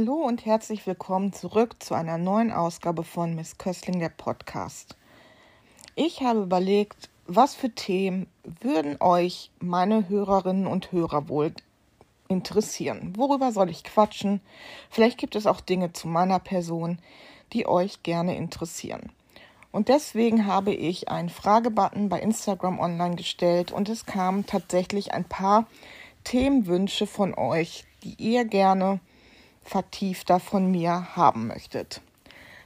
Hallo und herzlich willkommen zurück zu einer neuen Ausgabe von Miss Köstling, der Podcast. Ich habe überlegt, was für Themen würden euch meine Hörerinnen und Hörer wohl interessieren? Worüber soll ich quatschen? Vielleicht gibt es auch Dinge zu meiner Person, die euch gerne interessieren. Und deswegen habe ich einen Fragebutton bei Instagram online gestellt und es kamen tatsächlich ein paar Themenwünsche von euch, die ihr gerne vertiefter von mir haben möchtet.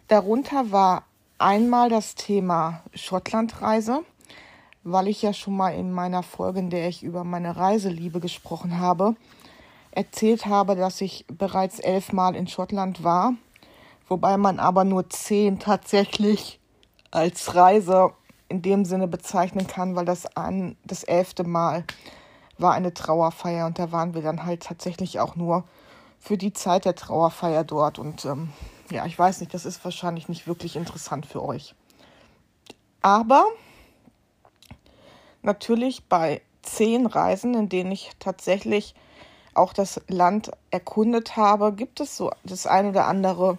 Darunter war einmal das Thema Schottlandreise, weil ich ja schon mal in meiner Folge, in der ich über meine Reiseliebe gesprochen habe, erzählt habe, dass ich bereits elfmal in Schottland war, wobei man aber nur zehn tatsächlich als Reise in dem Sinne bezeichnen kann, weil das ein, das elfte Mal war eine Trauerfeier und da waren wir dann halt tatsächlich auch nur für die Zeit der Trauerfeier dort. Und ähm, ja, ich weiß nicht, das ist wahrscheinlich nicht wirklich interessant für euch. Aber natürlich bei zehn Reisen, in denen ich tatsächlich auch das Land erkundet habe, gibt es so das eine oder andere,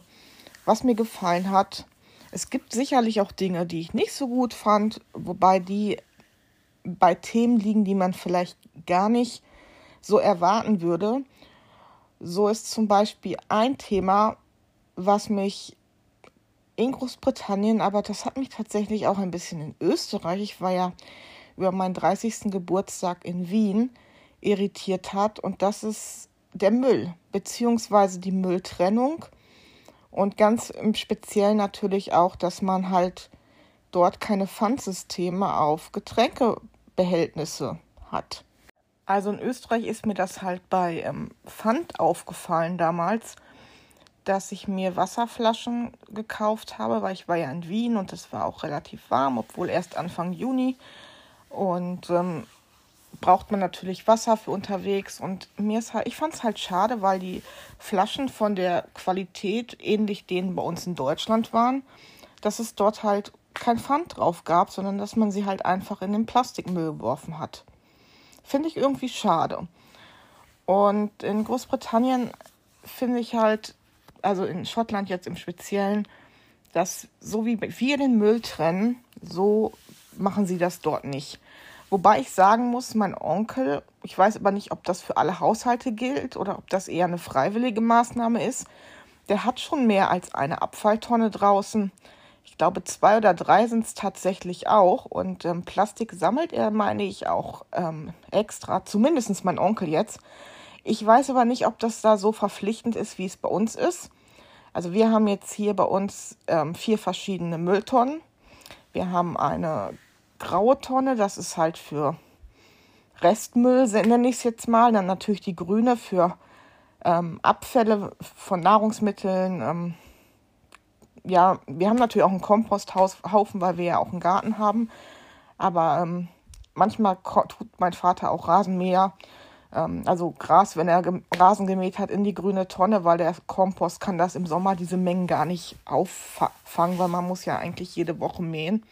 was mir gefallen hat. Es gibt sicherlich auch Dinge, die ich nicht so gut fand, wobei die bei Themen liegen, die man vielleicht gar nicht so erwarten würde. So ist zum Beispiel ein Thema, was mich in Großbritannien, aber das hat mich tatsächlich auch ein bisschen in Österreich, ich war ja über meinen 30. Geburtstag in Wien, irritiert hat. Und das ist der Müll, beziehungsweise die Mülltrennung. Und ganz im Speziellen natürlich auch, dass man halt dort keine Pfandsysteme auf Getränkebehältnisse hat. Also in Österreich ist mir das halt bei ähm, Pfand aufgefallen damals, dass ich mir Wasserflaschen gekauft habe, weil ich war ja in Wien und es war auch relativ warm, obwohl erst Anfang Juni. Und ähm, braucht man natürlich Wasser für unterwegs. Und mir ist halt, ich fand es halt schade, weil die Flaschen von der Qualität ähnlich denen bei uns in Deutschland waren, dass es dort halt kein Pfand drauf gab, sondern dass man sie halt einfach in den Plastikmüll geworfen hat. Finde ich irgendwie schade. Und in Großbritannien finde ich halt, also in Schottland jetzt im Speziellen, dass so wie wir den Müll trennen, so machen sie das dort nicht. Wobei ich sagen muss, mein Onkel, ich weiß aber nicht, ob das für alle Haushalte gilt oder ob das eher eine freiwillige Maßnahme ist, der hat schon mehr als eine Abfalltonne draußen. Ich glaube, zwei oder drei sind es tatsächlich auch. Und ähm, Plastik sammelt er, meine ich, auch ähm, extra. Zumindest mein Onkel jetzt. Ich weiß aber nicht, ob das da so verpflichtend ist, wie es bei uns ist. Also wir haben jetzt hier bei uns ähm, vier verschiedene Mülltonnen. Wir haben eine graue Tonne, das ist halt für Restmüll, nenne ich es jetzt mal. Dann natürlich die grüne für ähm, Abfälle von Nahrungsmitteln, ähm, ja, wir haben natürlich auch einen Komposthaufen, weil wir ja auch einen Garten haben. Aber ähm, manchmal tut mein Vater auch Rasenmäher, ähm, also Gras, wenn er Rasen gemäht hat, in die grüne Tonne, weil der Kompost kann das im Sommer diese Mengen gar nicht auffangen, weil man muss ja eigentlich jede Woche mähen.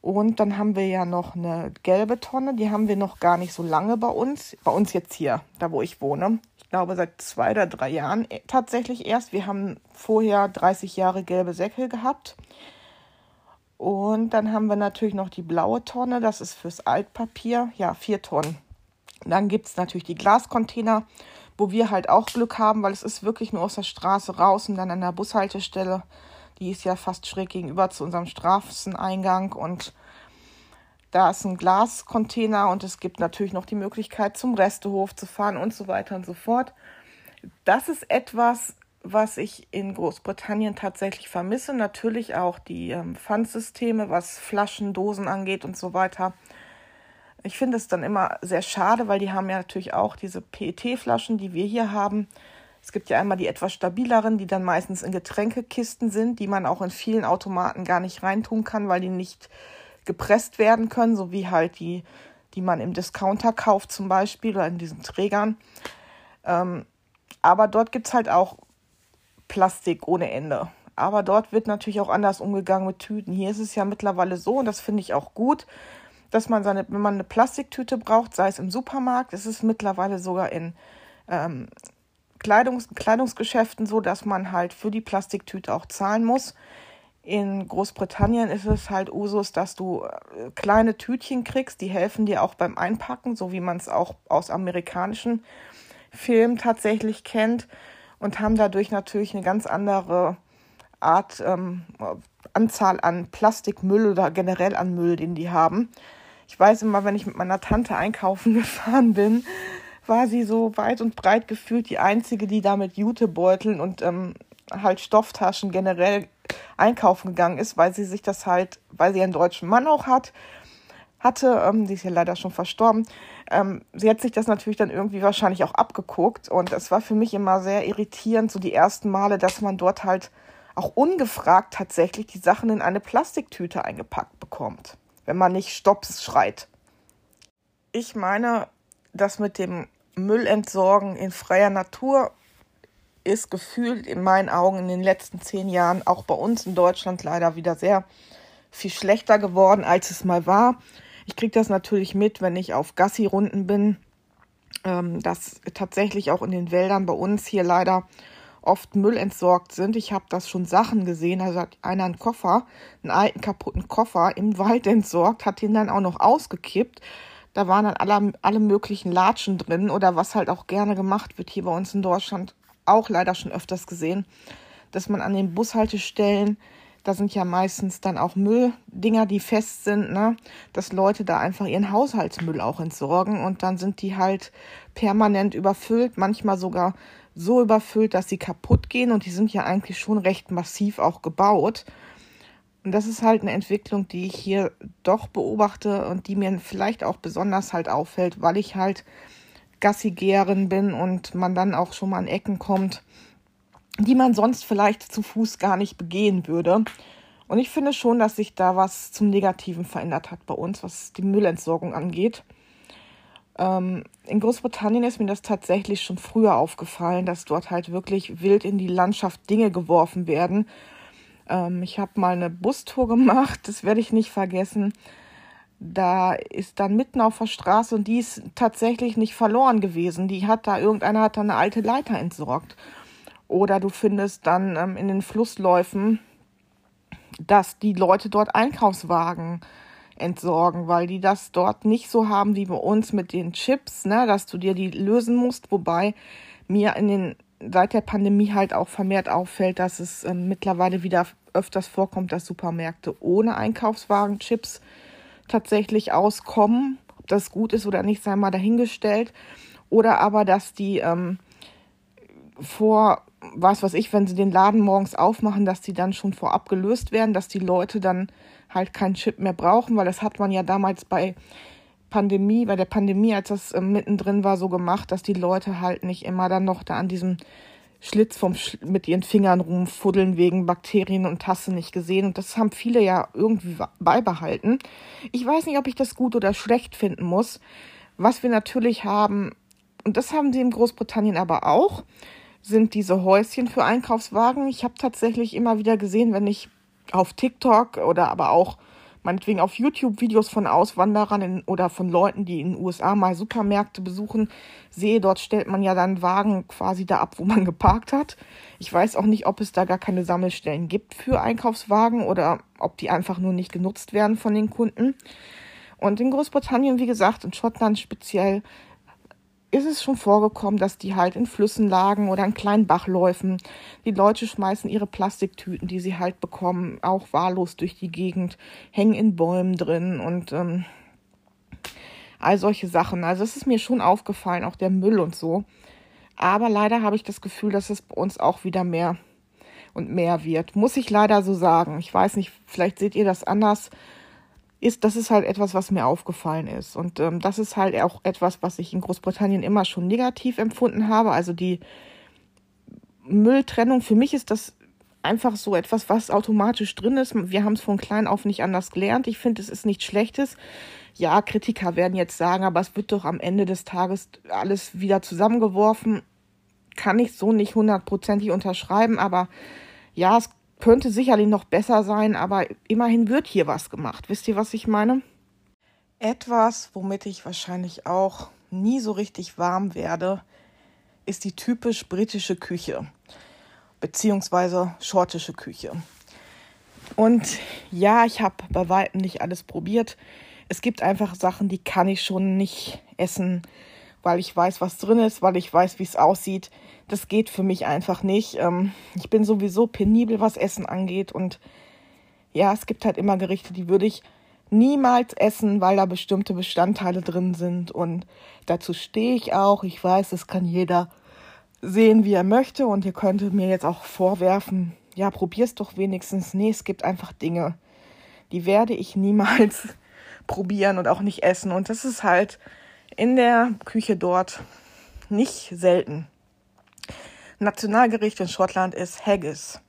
Und dann haben wir ja noch eine gelbe Tonne, die haben wir noch gar nicht so lange bei uns. Bei uns jetzt hier, da wo ich wohne glaube, seit zwei oder drei Jahren äh, tatsächlich erst. Wir haben vorher 30 Jahre gelbe Säcke gehabt. Und dann haben wir natürlich noch die blaue Tonne, das ist fürs Altpapier, ja, vier Tonnen. dann gibt es natürlich die Glascontainer, wo wir halt auch Glück haben, weil es ist wirklich nur aus der Straße raus und dann an der Bushaltestelle. Die ist ja fast schräg gegenüber zu unserem Straßeneingang und da ist ein Glascontainer und es gibt natürlich noch die Möglichkeit, zum Restehof zu fahren und so weiter und so fort. Das ist etwas, was ich in Großbritannien tatsächlich vermisse. Natürlich auch die ähm, Pfandsysteme, was Flaschen, Dosen angeht und so weiter. Ich finde es dann immer sehr schade, weil die haben ja natürlich auch diese PET-Flaschen, die wir hier haben. Es gibt ja einmal die etwas stabileren, die dann meistens in Getränkekisten sind, die man auch in vielen Automaten gar nicht reintun kann, weil die nicht gepresst werden können, so wie halt die, die man im Discounter kauft zum Beispiel oder in diesen Trägern. Ähm, aber dort gibt es halt auch Plastik ohne Ende. Aber dort wird natürlich auch anders umgegangen mit Tüten. Hier ist es ja mittlerweile so, und das finde ich auch gut, dass man seine, wenn man eine Plastiktüte braucht, sei es im Supermarkt, ist es mittlerweile sogar in ähm, Kleidungs Kleidungsgeschäften so, dass man halt für die Plastiktüte auch zahlen muss. In Großbritannien ist es halt Usus, dass du äh, kleine Tütchen kriegst, die helfen dir auch beim Einpacken, so wie man es auch aus amerikanischen Filmen tatsächlich kennt und haben dadurch natürlich eine ganz andere Art ähm, Anzahl an Plastikmüll oder generell an Müll, den die haben. Ich weiß immer, wenn ich mit meiner Tante einkaufen gefahren bin, war sie so weit und breit gefühlt die einzige, die da mit Jutebeuteln und ähm, halt Stofftaschen generell einkaufen gegangen ist, weil sie sich das halt, weil sie einen deutschen Mann auch hat, hatte, ähm, die ist ja leider schon verstorben, ähm, sie hat sich das natürlich dann irgendwie wahrscheinlich auch abgeguckt und es war für mich immer sehr irritierend, so die ersten Male, dass man dort halt auch ungefragt tatsächlich die Sachen in eine Plastiktüte eingepackt bekommt, wenn man nicht Stops schreit. Ich meine, das mit dem Müllentsorgen in freier Natur ist gefühlt in meinen Augen in den letzten zehn Jahren auch bei uns in Deutschland leider wieder sehr viel schlechter geworden, als es mal war. Ich kriege das natürlich mit, wenn ich auf Gassi-Runden bin, ähm, dass tatsächlich auch in den Wäldern bei uns hier leider oft Müll entsorgt sind. Ich habe das schon Sachen gesehen, also hat einer einen Koffer, einen alten kaputten Koffer im Wald entsorgt, hat den dann auch noch ausgekippt. Da waren dann alle, alle möglichen Latschen drin oder was halt auch gerne gemacht wird hier bei uns in Deutschland, auch leider schon öfters gesehen, dass man an den Bushaltestellen, da sind ja meistens dann auch Mülldinger, die fest sind, ne, dass Leute da einfach ihren Haushaltsmüll auch entsorgen und dann sind die halt permanent überfüllt, manchmal sogar so überfüllt, dass sie kaputt gehen und die sind ja eigentlich schon recht massiv auch gebaut. Und das ist halt eine Entwicklung, die ich hier doch beobachte und die mir vielleicht auch besonders halt auffällt, weil ich halt Gassigeherin bin und man dann auch schon mal an Ecken kommt, die man sonst vielleicht zu Fuß gar nicht begehen würde. Und ich finde schon, dass sich da was zum Negativen verändert hat bei uns, was die Müllentsorgung angeht. Ähm, in Großbritannien ist mir das tatsächlich schon früher aufgefallen, dass dort halt wirklich wild in die Landschaft Dinge geworfen werden, ähm, ich habe mal eine Bustour gemacht, das werde ich nicht vergessen. Da ist dann mitten auf der Straße und die ist tatsächlich nicht verloren gewesen. Die hat da, irgendeiner hat da eine alte Leiter entsorgt. Oder du findest dann ähm, in den Flussläufen, dass die Leute dort Einkaufswagen entsorgen, weil die das dort nicht so haben wie bei uns mit den Chips, ne, dass du dir die lösen musst. Wobei mir in den seit der Pandemie halt auch vermehrt auffällt, dass es äh, mittlerweile wieder öfters vorkommt, dass Supermärkte ohne Einkaufswagen Chips tatsächlich auskommen. Ob das gut ist oder nicht, sei mal dahingestellt. Oder aber, dass die ähm, vor, was weiß ich, wenn sie den Laden morgens aufmachen, dass die dann schon vorab gelöst werden, dass die Leute dann halt keinen Chip mehr brauchen, weil das hat man ja damals bei Pandemie, bei der Pandemie, als das äh, mittendrin war, so gemacht, dass die Leute halt nicht immer dann noch da an diesem Schlitz vom Sch mit ihren Fingern rumfuddeln wegen Bakterien und Tasse nicht gesehen. Und das haben viele ja irgendwie beibehalten. Ich weiß nicht, ob ich das gut oder schlecht finden muss. Was wir natürlich haben, und das haben sie in Großbritannien aber auch, sind diese Häuschen für Einkaufswagen. Ich habe tatsächlich immer wieder gesehen, wenn ich auf TikTok oder aber auch meinetwegen auf YouTube Videos von Auswanderern in, oder von Leuten, die in den USA mal Supermärkte besuchen, sehe, dort stellt man ja dann Wagen quasi da ab, wo man geparkt hat. Ich weiß auch nicht, ob es da gar keine Sammelstellen gibt für Einkaufswagen oder ob die einfach nur nicht genutzt werden von den Kunden. Und in Großbritannien, wie gesagt, in Schottland speziell, ist es schon vorgekommen, dass die halt in Flüssen lagen oder in kleinen Bachläufen. Die Leute schmeißen ihre Plastiktüten, die sie halt bekommen, auch wahllos durch die Gegend, hängen in Bäumen drin und ähm, all solche Sachen. Also es ist mir schon aufgefallen, auch der Müll und so. Aber leider habe ich das Gefühl, dass es bei uns auch wieder mehr und mehr wird. Muss ich leider so sagen. Ich weiß nicht, vielleicht seht ihr das anders ist, das ist halt etwas, was mir aufgefallen ist. Und ähm, das ist halt auch etwas, was ich in Großbritannien immer schon negativ empfunden habe. Also die Mülltrennung, für mich ist das einfach so etwas, was automatisch drin ist. Wir haben es von klein auf nicht anders gelernt. Ich finde, es ist nichts Schlechtes. Ja, Kritiker werden jetzt sagen, aber es wird doch am Ende des Tages alles wieder zusammengeworfen. Kann ich so nicht hundertprozentig unterschreiben, aber ja, es könnte sicherlich noch besser sein, aber immerhin wird hier was gemacht. Wisst ihr, was ich meine? Etwas, womit ich wahrscheinlich auch nie so richtig warm werde, ist die typisch britische Küche, beziehungsweise schottische Küche. Und ja, ich habe bei weitem nicht alles probiert. Es gibt einfach Sachen, die kann ich schon nicht essen, weil ich weiß, was drin ist, weil ich weiß, wie es aussieht. Das geht für mich einfach nicht. Ähm, ich bin sowieso penibel, was Essen angeht. Und ja, es gibt halt immer Gerichte, die würde ich niemals essen, weil da bestimmte Bestandteile drin sind. Und dazu stehe ich auch. Ich weiß, das kann jeder sehen, wie er möchte. Und ihr könntet mir jetzt auch vorwerfen, ja, probier's doch wenigstens. Nee, es gibt einfach Dinge, die werde ich niemals probieren und auch nicht essen. Und das ist halt in der Küche dort nicht selten. Nationalgericht in Schottland ist Haggis.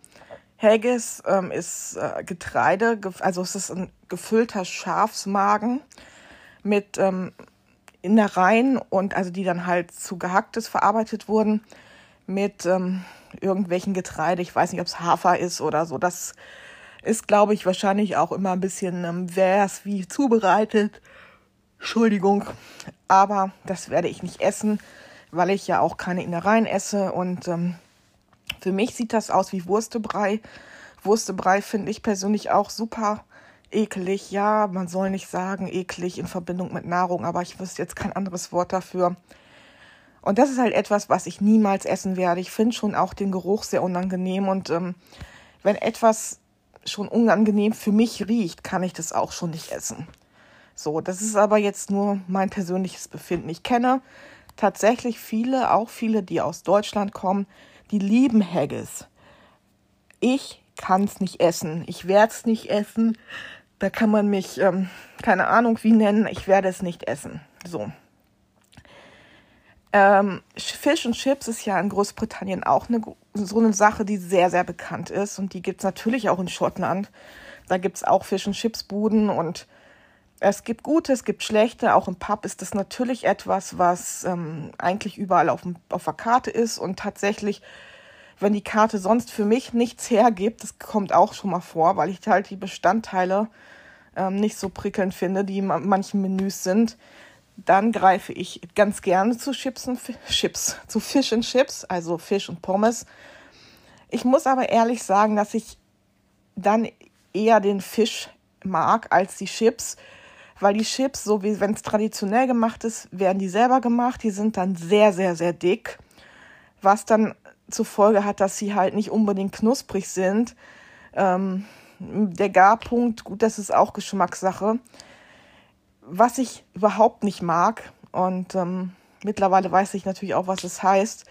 Haggis ähm, ist äh, Getreide, also es ist ein gefüllter Schafsmagen mit ähm, Innereien und also die dann halt zu gehacktes verarbeitet wurden mit ähm, irgendwelchen Getreide. Ich weiß nicht, ob es Hafer ist oder so. Das ist, glaube ich, wahrscheinlich auch immer ein bisschen, ähm, wer es wie zubereitet. Entschuldigung, aber das werde ich nicht essen, weil ich ja auch keine Innereien esse. Und ähm, für mich sieht das aus wie Wurstebrei. Wurstebrei finde ich persönlich auch super eklig. Ja, man soll nicht sagen eklig in Verbindung mit Nahrung, aber ich wüsste jetzt kein anderes Wort dafür. Und das ist halt etwas, was ich niemals essen werde. Ich finde schon auch den Geruch sehr unangenehm. Und ähm, wenn etwas schon unangenehm für mich riecht, kann ich das auch schon nicht essen. So, das ist aber jetzt nur mein persönliches Befinden. Ich kenne tatsächlich viele, auch viele, die aus Deutschland kommen, die lieben Haggis. Ich kann es nicht essen. Ich werde es nicht essen. Da kann man mich, ähm, keine Ahnung wie nennen. Ich werde es nicht essen. So. Ähm, Fish and Chips ist ja in Großbritannien auch eine, so eine Sache, die sehr, sehr bekannt ist. Und die gibt es natürlich auch in Schottland. Da gibt es auch Fish and Chips Buden und es gibt gute, es gibt schlechte. Auch im Pub ist das natürlich etwas, was ähm, eigentlich überall auf, auf der Karte ist. Und tatsächlich, wenn die Karte sonst für mich nichts hergibt, das kommt auch schon mal vor, weil ich halt die Bestandteile ähm, nicht so prickelnd finde, die in manchen Menüs sind, dann greife ich ganz gerne zu Chips und Chips, zu Fish and Chips, also Fisch und Pommes. Ich muss aber ehrlich sagen, dass ich dann eher den Fisch mag als die Chips weil die Chips, so wie wenn es traditionell gemacht ist, werden die selber gemacht. Die sind dann sehr, sehr, sehr dick, was dann zur Folge hat, dass sie halt nicht unbedingt knusprig sind. Ähm, der Garpunkt, gut, das ist auch Geschmackssache. Was ich überhaupt nicht mag, und ähm, mittlerweile weiß ich natürlich auch, was es heißt,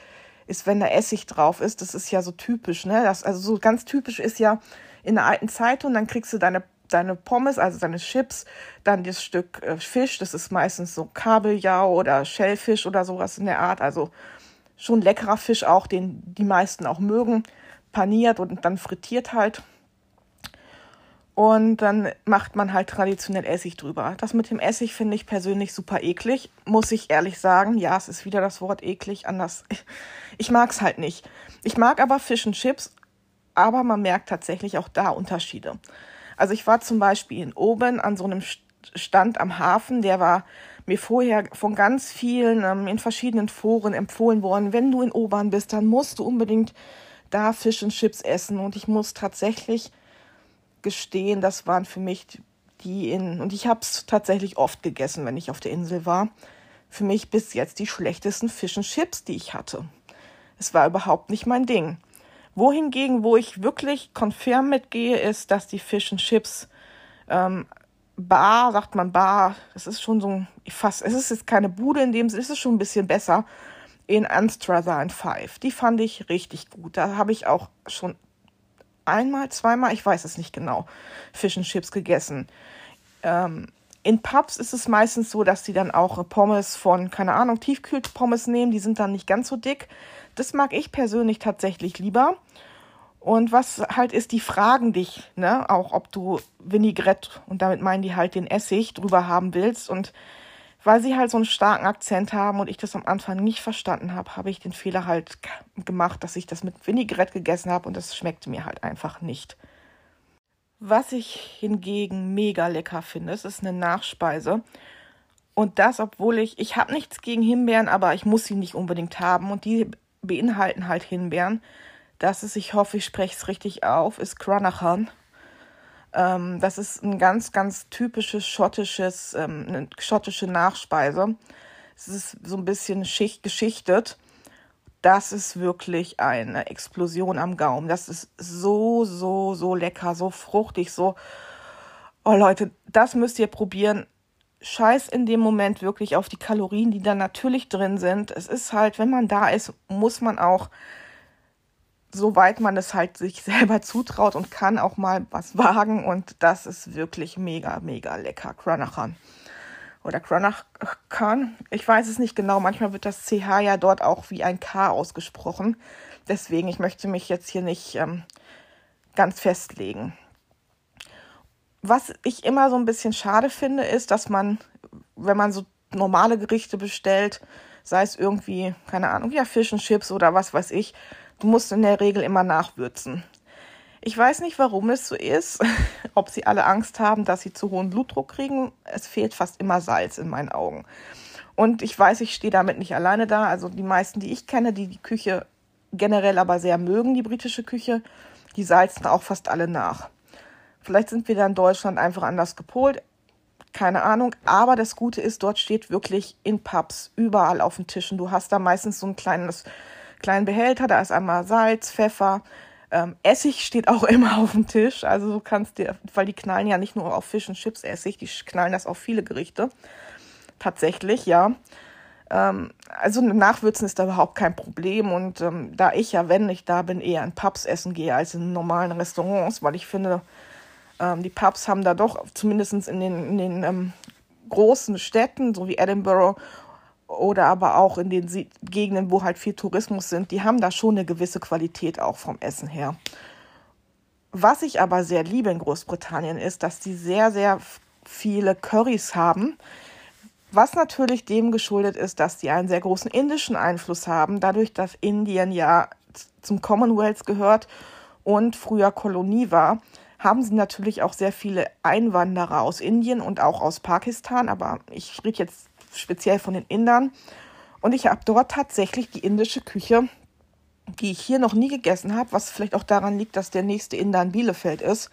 ist, wenn da Essig drauf ist. Das ist ja so typisch, ne? Das, also so ganz typisch ist ja in der alten Zeitung, dann kriegst du deine deine Pommes, also deine Chips, dann das Stück äh, Fisch, das ist meistens so Kabeljau oder Schellfisch oder sowas in der Art, also schon leckerer Fisch auch, den die meisten auch mögen, paniert und dann frittiert halt. Und dann macht man halt traditionell Essig drüber. Das mit dem Essig finde ich persönlich super eklig, muss ich ehrlich sagen. Ja, es ist wieder das Wort eklig, anders. Ich mag es halt nicht. Ich mag aber Fisch und Chips, aber man merkt tatsächlich auch da Unterschiede. Also ich war zum Beispiel in Oben an so einem Stand am Hafen, der war mir vorher von ganz vielen ähm, in verschiedenen Foren empfohlen worden. Wenn du in Obern bist, dann musst du unbedingt da Fisch und Chips essen. Und ich muss tatsächlich gestehen, das waren für mich die in, und ich habe es tatsächlich oft gegessen, wenn ich auf der Insel war, für mich bis jetzt die schlechtesten Fisch und Chips, die ich hatte. Es war überhaupt nicht mein Ding. Wohingegen, wo ich wirklich konfirm mitgehe, ist, dass die Fish and Chips ähm, Bar, sagt man Bar, das ist schon so ein, fast, es ist jetzt keine Bude in dem Sinne, es ist schon ein bisschen besser, in Anstrather Five. Die fand ich richtig gut. Da habe ich auch schon einmal, zweimal, ich weiß es nicht genau, Fish and Chips gegessen. Ähm, in Pubs ist es meistens so, dass die dann auch Pommes von, keine Ahnung, Tiefkühlpommes nehmen. Die sind dann nicht ganz so dick. Das mag ich persönlich tatsächlich lieber. Und was halt ist, die fragen dich, ne, auch ob du Vinaigrette, und damit meinen die halt den Essig, drüber haben willst. Und weil sie halt so einen starken Akzent haben und ich das am Anfang nicht verstanden habe, habe ich den Fehler halt gemacht, dass ich das mit Vinaigrette gegessen habe und das schmeckte mir halt einfach nicht. Was ich hingegen mega lecker finde, es ist eine Nachspeise Und das, obwohl ich, ich habe nichts gegen Himbeeren, aber ich muss sie nicht unbedingt haben. Und die beinhalten halt Himbeeren. Das ist, ich hoffe, ich spreche es richtig auf, ist Cranachan. Ähm, das ist ein ganz, ganz typisches schottisches, ähm, eine schottische Nachspeise. Es ist so ein bisschen schicht geschichtet. Das ist wirklich eine Explosion am Gaumen. Das ist so, so, so lecker, so fruchtig, so. Oh Leute, das müsst ihr probieren. Scheiß in dem Moment wirklich auf die Kalorien, die da natürlich drin sind. Es ist halt, wenn man da ist, muss man auch soweit man es halt sich selber zutraut und kann auch mal was wagen. Und das ist wirklich mega, mega lecker. Cranachan. Oder Cranachan. Ich weiß es nicht genau. Manchmal wird das CH ja dort auch wie ein K ausgesprochen. Deswegen, ich möchte mich jetzt hier nicht ähm, ganz festlegen. Was ich immer so ein bisschen schade finde, ist, dass man, wenn man so normale Gerichte bestellt, sei es irgendwie, keine Ahnung, ja, Fish und Chips oder was weiß ich, Du musst in der Regel immer nachwürzen. Ich weiß nicht, warum es so ist, ob sie alle Angst haben, dass sie zu hohen Blutdruck kriegen. Es fehlt fast immer Salz in meinen Augen. Und ich weiß, ich stehe damit nicht alleine da. Also die meisten, die ich kenne, die die Küche generell aber sehr mögen, die britische Küche, die salzen auch fast alle nach. Vielleicht sind wir da in Deutschland einfach anders gepolt. Keine Ahnung. Aber das Gute ist, dort steht wirklich in Pubs überall auf den Tischen. Du hast da meistens so ein kleines kleinen Behälter, da ist einmal Salz, Pfeffer, ähm, Essig steht auch immer auf dem Tisch. Also du kannst dir, weil die knallen ja nicht nur auf Fisch und Chips Essig, die knallen das auf viele Gerichte. Tatsächlich, ja. Ähm, also Nachwürzen ist da überhaupt kein Problem. Und ähm, da ich ja, wenn ich da bin, eher in Pubs essen gehe als in normalen Restaurants, weil ich finde, ähm, die Pubs haben da doch, zumindest in den, in den ähm, großen Städten, so wie Edinburgh oder aber auch in den Gegenden, wo halt viel Tourismus sind, die haben da schon eine gewisse Qualität auch vom Essen her. Was ich aber sehr liebe in Großbritannien ist, dass die sehr, sehr viele Currys haben, was natürlich dem geschuldet ist, dass die einen sehr großen indischen Einfluss haben, dadurch, dass Indien ja zum Commonwealth gehört und früher Kolonie war, haben sie natürlich auch sehr viele Einwanderer aus Indien und auch aus Pakistan, aber ich rede jetzt speziell von den Indern. Und ich habe dort tatsächlich die indische Küche, die ich hier noch nie gegessen habe, was vielleicht auch daran liegt, dass der nächste Inder in Bielefeld ist,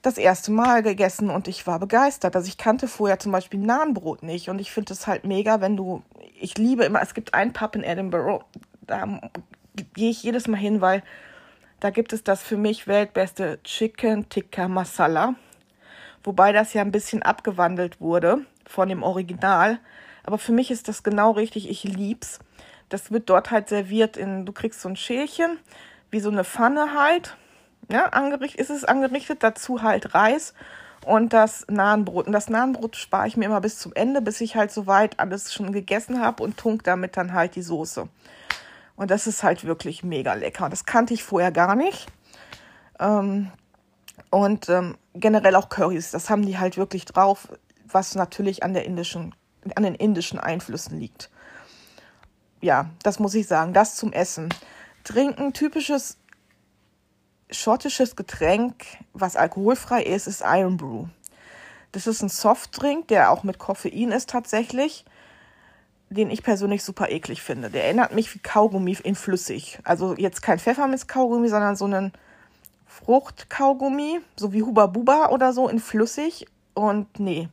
das erste Mal gegessen und ich war begeistert. Also ich kannte vorher zum Beispiel Nahenbrot nicht und ich finde es halt mega, wenn du, ich liebe immer, es gibt einen Pub in Edinburgh, da gehe ich jedes Mal hin, weil da gibt es das für mich weltbeste Chicken Tikka Masala, wobei das ja ein bisschen abgewandelt wurde von dem Original. Aber für mich ist das genau richtig. Ich lieb's. Das wird dort halt serviert in, du kriegst so ein Schälchen, wie so eine Pfanne halt. Ja, angerichtet, ist es angerichtet, dazu halt Reis und das Nahenbrot. Und das Nahenbrot spare ich mir immer bis zum Ende, bis ich halt soweit alles schon gegessen habe und tunk damit dann halt die Soße. Und das ist halt wirklich mega lecker. Das kannte ich vorher gar nicht. Ähm, und ähm, generell auch Currys, das haben die halt wirklich drauf was natürlich an, der indischen, an den indischen Einflüssen liegt. Ja, das muss ich sagen. Das zum Essen. Trinken, typisches schottisches Getränk, was alkoholfrei ist, ist Iron Brew. Das ist ein Softdrink, der auch mit Koffein ist tatsächlich, den ich persönlich super eklig finde. Der erinnert mich wie Kaugummi in flüssig. Also jetzt kein Pfefferminz-Kaugummi, sondern so einen Fruchtkaugummi, so wie Huba Buba oder so in flüssig. Und nee,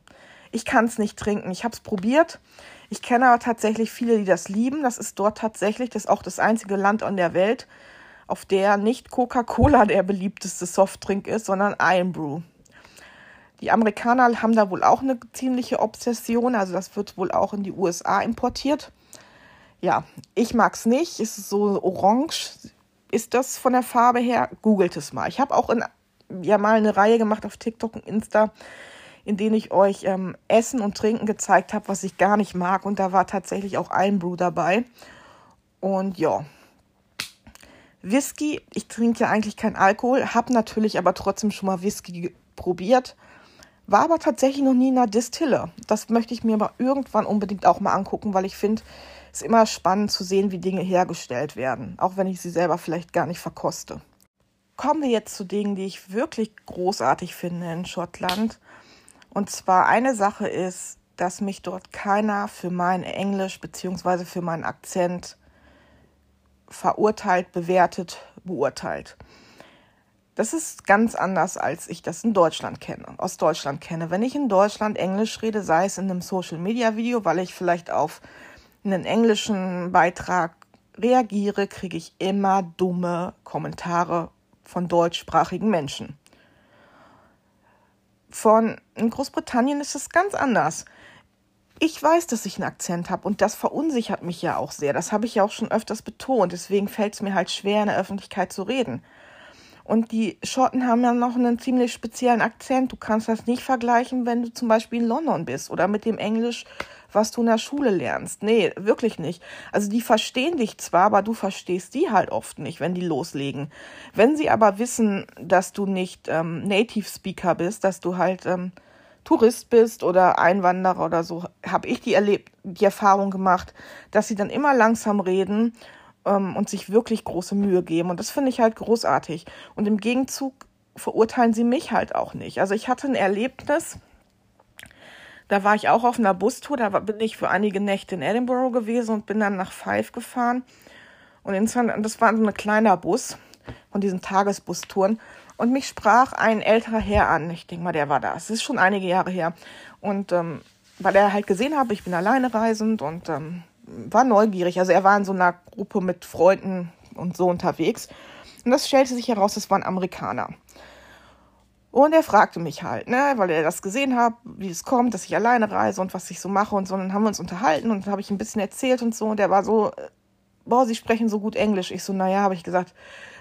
ich kann es nicht trinken. Ich habe es probiert. Ich kenne aber tatsächlich viele, die das lieben. Das ist dort tatsächlich, das auch das einzige Land an der Welt, auf der nicht Coca-Cola der beliebteste Softdrink ist, sondern Iron Brew. Die Amerikaner haben da wohl auch eine ziemliche Obsession, also das wird wohl auch in die USA importiert. Ja, ich mag es nicht. Es ist so orange. Ist das von der Farbe her? Googelt es mal. Ich habe auch in, ja mal eine Reihe gemacht auf TikTok und Insta in denen ich euch ähm, Essen und Trinken gezeigt habe, was ich gar nicht mag. Und da war tatsächlich auch ein Brew dabei. Und ja. Whisky, ich trinke ja eigentlich keinen Alkohol, habe natürlich aber trotzdem schon mal Whisky probiert. War aber tatsächlich noch nie in einer Distille. Das möchte ich mir aber irgendwann unbedingt auch mal angucken, weil ich finde, es ist immer spannend zu sehen, wie Dinge hergestellt werden, auch wenn ich sie selber vielleicht gar nicht verkoste. Kommen wir jetzt zu Dingen, die ich wirklich großartig finde in Schottland. Und zwar eine Sache ist dass mich dort keiner für mein Englisch bzw. für meinen Akzent verurteilt, bewertet, beurteilt. Das ist ganz anders, als ich das in Deutschland kenne, aus Deutschland kenne. Wenn ich in Deutschland Englisch rede, sei es in einem Social Media Video, weil ich vielleicht auf einen englischen Beitrag reagiere, kriege ich immer dumme Kommentare von deutschsprachigen Menschen. Von in Großbritannien ist es ganz anders. Ich weiß, dass ich einen Akzent habe und das verunsichert mich ja auch sehr. Das habe ich ja auch schon öfters betont. Deswegen fällt es mir halt schwer, in der Öffentlichkeit zu reden. Und die Schotten haben ja noch einen ziemlich speziellen Akzent. Du kannst das nicht vergleichen, wenn du zum Beispiel in London bist oder mit dem Englisch, was du in der Schule lernst. Nee, wirklich nicht. Also die verstehen dich zwar, aber du verstehst die halt oft nicht, wenn die loslegen. Wenn sie aber wissen, dass du nicht ähm, Native Speaker bist, dass du halt ähm, Tourist bist oder Einwanderer oder so, habe ich die, erlebt, die Erfahrung gemacht, dass sie dann immer langsam reden ähm, und sich wirklich große Mühe geben. Und das finde ich halt großartig. Und im Gegenzug verurteilen sie mich halt auch nicht. Also ich hatte ein Erlebnis, da war ich auch auf einer Bustour, da bin ich für einige Nächte in Edinburgh gewesen und bin dann nach Fife gefahren. Und das war so ein kleiner Bus von diesen Tagesbustouren. Und mich sprach ein älterer Herr an. Ich denke mal, der war da. Es ist schon einige Jahre her. Und ähm, weil er halt gesehen habe, ich bin alleine reisend und ähm, war neugierig. Also er war in so einer Gruppe mit Freunden und so unterwegs. Und das stellte sich heraus, es war ein Amerikaner. Und er fragte mich halt, ne, weil er das gesehen hat, wie es kommt, dass ich alleine reise und was ich so mache und so. Und dann haben wir uns unterhalten und habe ich ein bisschen erzählt und so. Und er war so, boah, Sie sprechen so gut Englisch. Ich so, naja, habe ich gesagt,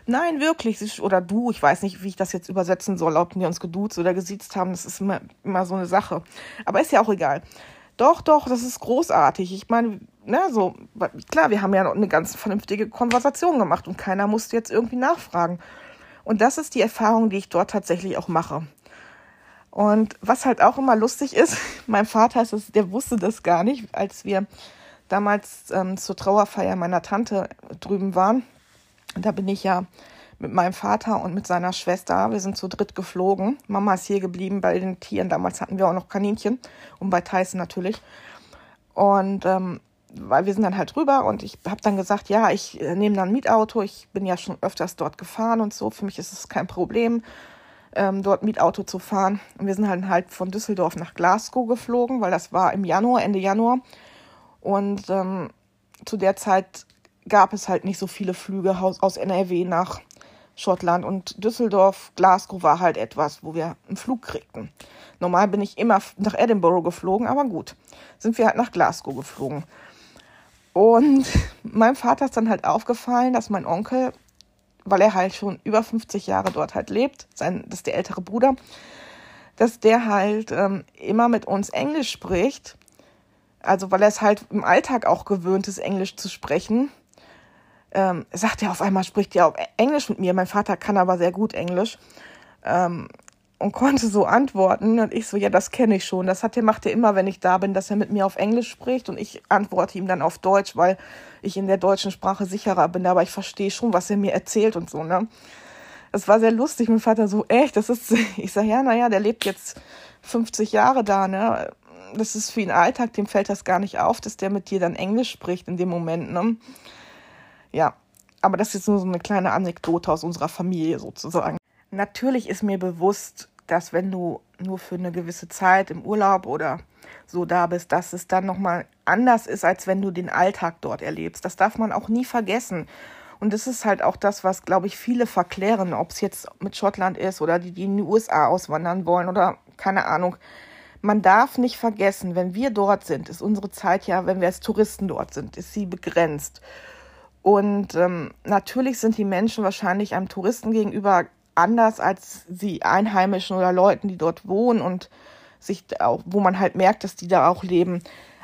nein, wirklich. Oder du, ich weiß nicht, wie ich das jetzt übersetzen soll, ob wir uns geduzt oder gesiezt haben. Das ist immer, immer so eine Sache. Aber ist ja auch egal. Doch, doch, das ist großartig. Ich meine, ne, so, klar, wir haben ja eine ganz vernünftige Konversation gemacht und keiner musste jetzt irgendwie nachfragen. Und das ist die Erfahrung, die ich dort tatsächlich auch mache. Und was halt auch immer lustig ist, mein Vater ist es, der wusste das gar nicht, als wir damals ähm, zur Trauerfeier meiner Tante drüben waren. Da bin ich ja mit meinem Vater und mit seiner Schwester. Wir sind zu dritt geflogen. Mama ist hier geblieben bei den Tieren. Damals hatten wir auch noch Kaninchen und bei Tyson natürlich. Und ähm, weil wir sind dann halt rüber und ich habe dann gesagt, ja, ich äh, nehme dann ein Mietauto. Ich bin ja schon öfters dort gefahren und so. Für mich ist es kein Problem, ähm, dort Mietauto zu fahren. Und wir sind halt, halt von Düsseldorf nach Glasgow geflogen, weil das war im Januar, Ende Januar. Und ähm, zu der Zeit gab es halt nicht so viele Flüge aus NRW nach Schottland und Düsseldorf, Glasgow war halt etwas, wo wir einen Flug kriegten. Normal bin ich immer nach Edinburgh geflogen, aber gut, sind wir halt nach Glasgow geflogen. Und meinem Vater ist dann halt aufgefallen, dass mein Onkel, weil er halt schon über 50 Jahre dort halt lebt, sein, das ist der ältere Bruder, dass der halt ähm, immer mit uns Englisch spricht. Also weil er es halt im Alltag auch gewöhnt ist, Englisch zu sprechen ähm, sagt er auf einmal, spricht er auf Englisch mit mir. Mein Vater kann aber sehr gut Englisch. Ähm, und konnte so antworten. Und ich so, ja, das kenne ich schon. Das hat er, macht er immer, wenn ich da bin, dass er mit mir auf Englisch spricht und ich antworte ihm dann auf Deutsch, weil ich in der deutschen Sprache sicherer bin. Aber ich verstehe schon, was er mir erzählt und so, ne? Das war sehr lustig. Mein Vater so, echt, das ist, ich sage, ja, naja, der lebt jetzt 50 Jahre da, ne? Das ist für ihn Alltag, dem fällt das gar nicht auf, dass der mit dir dann Englisch spricht in dem Moment, ne? Ja, aber das ist jetzt nur so eine kleine Anekdote aus unserer Familie sozusagen. Natürlich ist mir bewusst, dass wenn du nur für eine gewisse Zeit im Urlaub oder so da bist, dass es dann nochmal anders ist, als wenn du den Alltag dort erlebst. Das darf man auch nie vergessen. Und das ist halt auch das, was, glaube ich, viele verklären, ob es jetzt mit Schottland ist oder die, die in die USA auswandern wollen oder keine Ahnung. Man darf nicht vergessen, wenn wir dort sind, ist unsere Zeit ja, wenn wir als Touristen dort sind, ist sie begrenzt. Und ähm, natürlich sind die Menschen wahrscheinlich einem Touristen gegenüber anders als die Einheimischen oder Leuten, die dort wohnen und sich auch, wo man halt merkt, dass die da auch leben,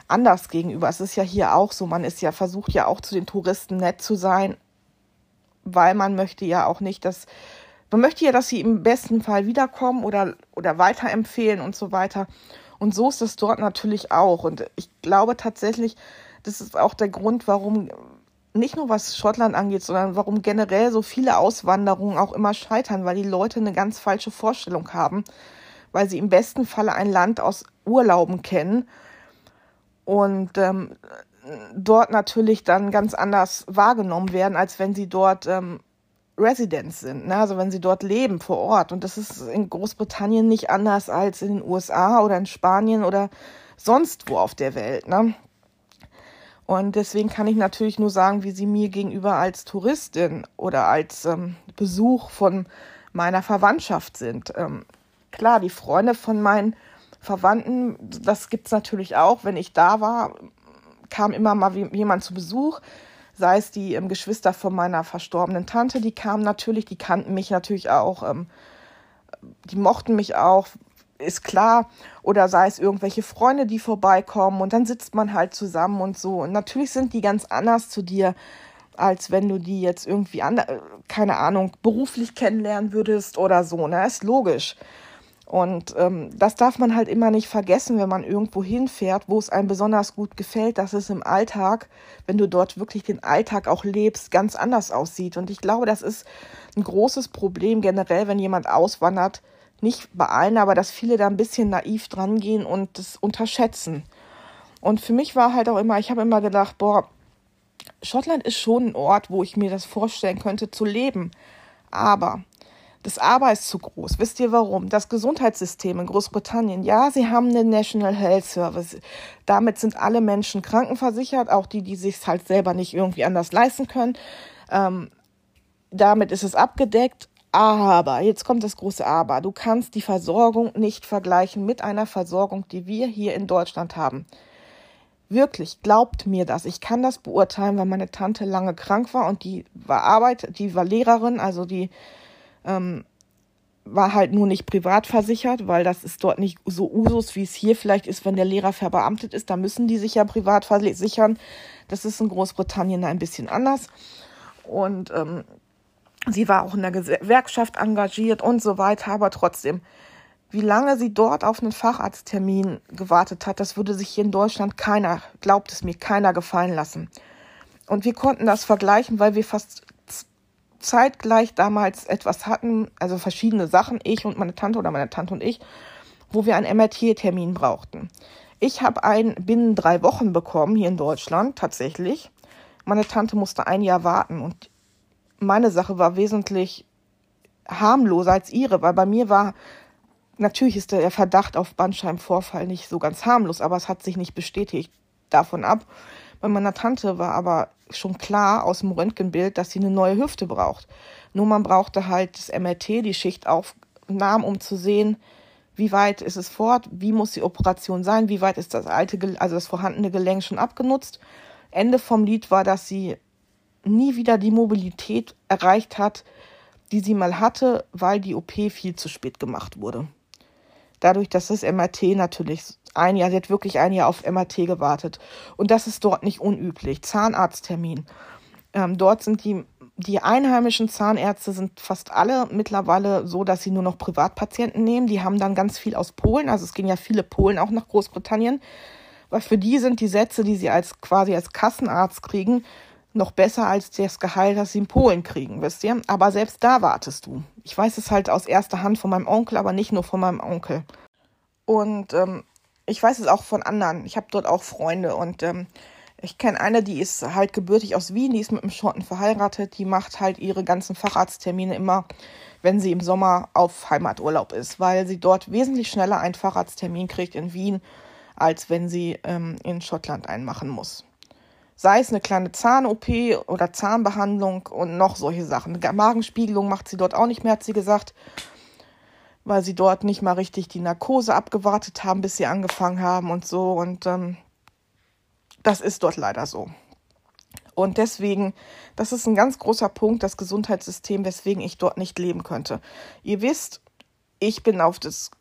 anders gegenüber. Es ist ja hier auch so, man ist ja versucht ja auch zu den Touristen nett zu sein, weil man möchte ja auch nicht, dass man möchte ja, dass sie im besten Fall wiederkommen oder oder weiterempfehlen und so weiter. Und so ist es dort natürlich auch. Und ich glaube tatsächlich, das ist auch der Grund, warum nicht nur was Schottland angeht, sondern warum generell so viele Auswanderungen auch immer scheitern, weil die Leute eine ganz falsche Vorstellung haben, weil sie im besten Falle ein Land aus Urlauben kennen und ähm, dort natürlich dann ganz anders wahrgenommen werden, als wenn sie dort ähm, Residents sind, ne? also wenn sie dort leben vor Ort. Und das ist in Großbritannien nicht anders als in den USA oder in Spanien oder sonst wo auf der Welt. Ne? Und deswegen kann ich natürlich nur sagen, wie sie mir gegenüber als Touristin oder als ähm, Besuch von meiner Verwandtschaft sind. Ähm, klar, die Freunde von meinen Verwandten, das gibt es natürlich auch. Wenn ich da war, kam immer mal jemand zu Besuch, sei es die ähm, Geschwister von meiner verstorbenen Tante, die kamen natürlich, die kannten mich natürlich auch, ähm, die mochten mich auch, ist klar. Oder sei es irgendwelche Freunde, die vorbeikommen und dann sitzt man halt zusammen und so. Und natürlich sind die ganz anders zu dir, als wenn du die jetzt irgendwie, an, keine Ahnung, beruflich kennenlernen würdest oder so. Ne? Ist logisch. Und ähm, das darf man halt immer nicht vergessen, wenn man irgendwo hinfährt, wo es einem besonders gut gefällt, dass es im Alltag, wenn du dort wirklich den Alltag auch lebst, ganz anders aussieht. Und ich glaube, das ist ein großes Problem generell, wenn jemand auswandert, nicht bei allen, aber dass viele da ein bisschen naiv dran gehen und das unterschätzen. Und für mich war halt auch immer, ich habe immer gedacht, boah, Schottland ist schon ein Ort, wo ich mir das vorstellen könnte zu leben. Aber das Aber ist zu groß. Wisst ihr warum? Das Gesundheitssystem in Großbritannien, ja, sie haben einen National Health Service. Damit sind alle Menschen krankenversichert, auch die, die sich halt selber nicht irgendwie anders leisten können. Ähm, damit ist es abgedeckt. Aber, jetzt kommt das große Aber, du kannst die Versorgung nicht vergleichen mit einer Versorgung, die wir hier in Deutschland haben. Wirklich, glaubt mir das. Ich kann das beurteilen, weil meine Tante lange krank war und die war Arbeit, die war Lehrerin, also die ähm, war halt nur nicht privat versichert, weil das ist dort nicht so Usus, wie es hier vielleicht ist, wenn der Lehrer verbeamtet ist. Da müssen die sich ja privat versichern. Das ist in Großbritannien ein bisschen anders. Und ähm, Sie war auch in der Gewerkschaft engagiert und so weiter, aber trotzdem, wie lange sie dort auf einen Facharzttermin gewartet hat, das würde sich hier in Deutschland keiner, glaubt es mir, keiner gefallen lassen. Und wir konnten das vergleichen, weil wir fast zeitgleich damals etwas hatten, also verschiedene Sachen, ich und meine Tante oder meine Tante und ich, wo wir einen MRT-Termin brauchten. Ich habe einen binnen drei Wochen bekommen hier in Deutschland tatsächlich. Meine Tante musste ein Jahr warten und meine Sache war wesentlich harmloser als ihre, weil bei mir war, natürlich ist der Verdacht auf Bandscheibenvorfall nicht so ganz harmlos, aber es hat sich nicht bestätigt davon ab. Bei meiner Tante war aber schon klar aus dem Röntgenbild, dass sie eine neue Hüfte braucht. Nur man brauchte halt das MRT, die Schichtaufnahmen, um zu sehen, wie weit ist es fort, wie muss die Operation sein, wie weit ist das alte, also das vorhandene Gelenk schon abgenutzt. Ende vom Lied war, dass sie nie wieder die Mobilität erreicht hat, die sie mal hatte, weil die OP viel zu spät gemacht wurde. Dadurch, dass das MRT natürlich ein Jahr, sie hat wirklich ein Jahr auf MRT gewartet. Und das ist dort nicht unüblich. Zahnarzttermin. Ähm, dort sind die, die einheimischen Zahnärzte sind fast alle mittlerweile so, dass sie nur noch Privatpatienten nehmen. Die haben dann ganz viel aus Polen. Also es gehen ja viele Polen auch nach Großbritannien. Weil für die sind die Sätze, die sie als quasi als Kassenarzt kriegen, noch besser als das Gehalt, das sie in Polen kriegen, wisst ihr? Aber selbst da wartest du. Ich weiß es halt aus erster Hand von meinem Onkel, aber nicht nur von meinem Onkel. Und ähm, ich weiß es auch von anderen. Ich habe dort auch Freunde und ähm, ich kenne eine, die ist halt gebürtig aus Wien, die ist mit einem Schotten verheiratet, die macht halt ihre ganzen Facharzttermine immer, wenn sie im Sommer auf Heimaturlaub ist, weil sie dort wesentlich schneller einen Facharzttermin kriegt in Wien, als wenn sie ähm, in Schottland einen machen muss sei es eine kleine Zahn-OP oder Zahnbehandlung und noch solche Sachen. Magenspiegelung macht sie dort auch nicht mehr, hat sie gesagt, weil sie dort nicht mal richtig die Narkose abgewartet haben, bis sie angefangen haben und so. Und ähm, das ist dort leider so. Und deswegen, das ist ein ganz großer Punkt, das Gesundheitssystem, weswegen ich dort nicht leben könnte. Ihr wisst, ich bin auf das,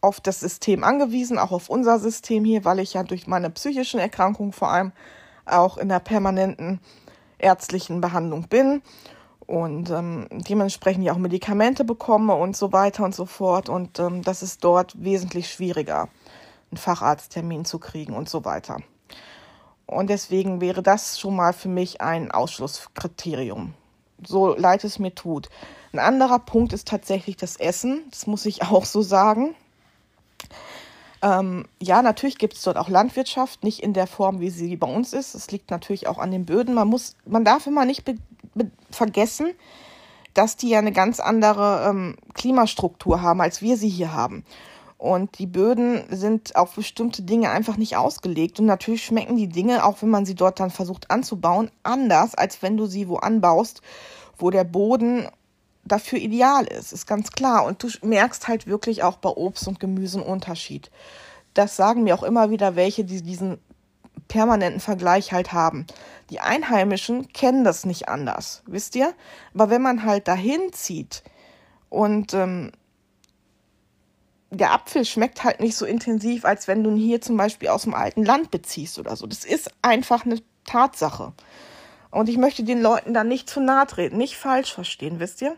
auf das System angewiesen, auch auf unser System hier, weil ich ja durch meine psychischen Erkrankungen vor allem auch in der permanenten ärztlichen Behandlung bin und ähm, dementsprechend ja auch Medikamente bekomme und so weiter und so fort. Und ähm, das ist dort wesentlich schwieriger, einen Facharzttermin zu kriegen und so weiter. Und deswegen wäre das schon mal für mich ein Ausschlusskriterium. So leid es mir tut. Ein anderer Punkt ist tatsächlich das Essen. Das muss ich auch so sagen. Ähm, ja, natürlich gibt es dort auch Landwirtschaft, nicht in der Form, wie sie bei uns ist. Es liegt natürlich auch an den Böden. Man muss, man darf immer nicht vergessen, dass die ja eine ganz andere ähm, Klimastruktur haben, als wir sie hier haben. Und die Böden sind auf bestimmte Dinge einfach nicht ausgelegt. Und natürlich schmecken die Dinge, auch wenn man sie dort dann versucht anzubauen, anders, als wenn du sie wo anbaust, wo der Boden dafür ideal ist. Ist ganz klar. Und du merkst halt wirklich auch bei Obst und Gemüse einen Unterschied. Das sagen mir auch immer wieder welche, die diesen permanenten Vergleich halt haben. Die Einheimischen kennen das nicht anders, wisst ihr? Aber wenn man halt dahin zieht und ähm, der Apfel schmeckt halt nicht so intensiv, als wenn du ihn hier zum Beispiel aus dem alten Land beziehst oder so. Das ist einfach eine Tatsache. Und ich möchte den Leuten da nicht zu nahe treten, nicht falsch verstehen, wisst ihr?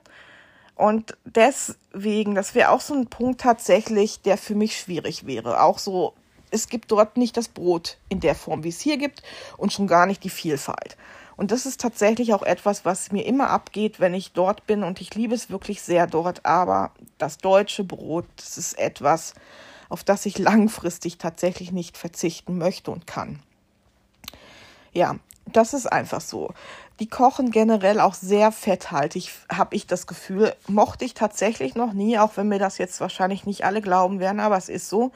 Und deswegen, das wäre auch so ein Punkt tatsächlich, der für mich schwierig wäre. Auch so, es gibt dort nicht das Brot in der Form, wie es hier gibt und schon gar nicht die Vielfalt. Und das ist tatsächlich auch etwas, was mir immer abgeht, wenn ich dort bin. Und ich liebe es wirklich sehr dort. Aber das deutsche Brot, das ist etwas, auf das ich langfristig tatsächlich nicht verzichten möchte und kann. Ja, das ist einfach so. Die kochen generell auch sehr fetthaltig, habe ich das Gefühl. Mochte ich tatsächlich noch nie, auch wenn mir das jetzt wahrscheinlich nicht alle glauben werden, aber es ist so.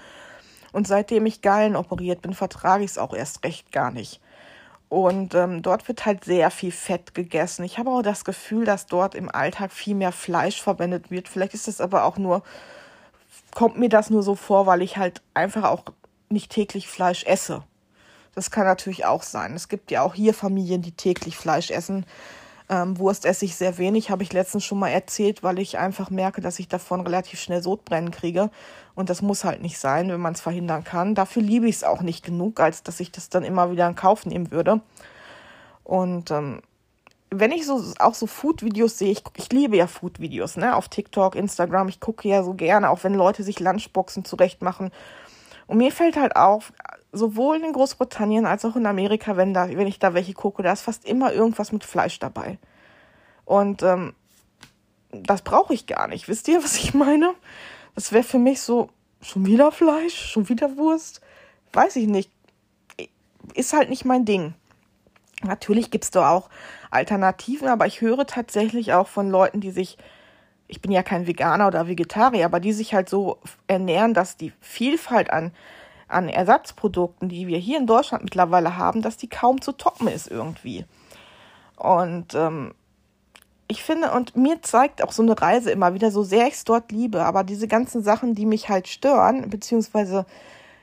Und seitdem ich Gallen operiert bin, vertrage ich es auch erst recht gar nicht. Und ähm, dort wird halt sehr viel Fett gegessen. Ich habe auch das Gefühl, dass dort im Alltag viel mehr Fleisch verwendet wird. Vielleicht ist es aber auch nur, kommt mir das nur so vor, weil ich halt einfach auch nicht täglich Fleisch esse. Das kann natürlich auch sein. Es gibt ja auch hier Familien, die täglich Fleisch essen. Ähm, Wurst esse ich sehr wenig, habe ich letztens schon mal erzählt, weil ich einfach merke, dass ich davon relativ schnell Sodbrennen kriege. Und das muss halt nicht sein, wenn man es verhindern kann. Dafür liebe ich es auch nicht genug, als dass ich das dann immer wieder in Kauf nehmen würde. Und ähm, wenn ich so auch so Food-Videos sehe, ich, ich liebe ja Food-Videos, ne, auf TikTok, Instagram, ich gucke ja so gerne, auch wenn Leute sich Lunchboxen zurecht machen. Und mir fällt halt auf, sowohl in Großbritannien als auch in Amerika, wenn, da, wenn ich da welche gucke, da ist fast immer irgendwas mit Fleisch dabei. Und ähm, das brauche ich gar nicht. Wisst ihr, was ich meine? Das wäre für mich so, schon wieder Fleisch, schon wieder Wurst. Weiß ich nicht. Ist halt nicht mein Ding. Natürlich gibt es da auch Alternativen, aber ich höre tatsächlich auch von Leuten, die sich, ich bin ja kein Veganer oder Vegetarier, aber die sich halt so ernähren, dass die Vielfalt an an Ersatzprodukten, die wir hier in Deutschland mittlerweile haben, dass die kaum zu toppen ist irgendwie. Und ähm, ich finde, und mir zeigt auch so eine Reise immer wieder, so sehr ich es dort liebe, aber diese ganzen Sachen, die mich halt stören, beziehungsweise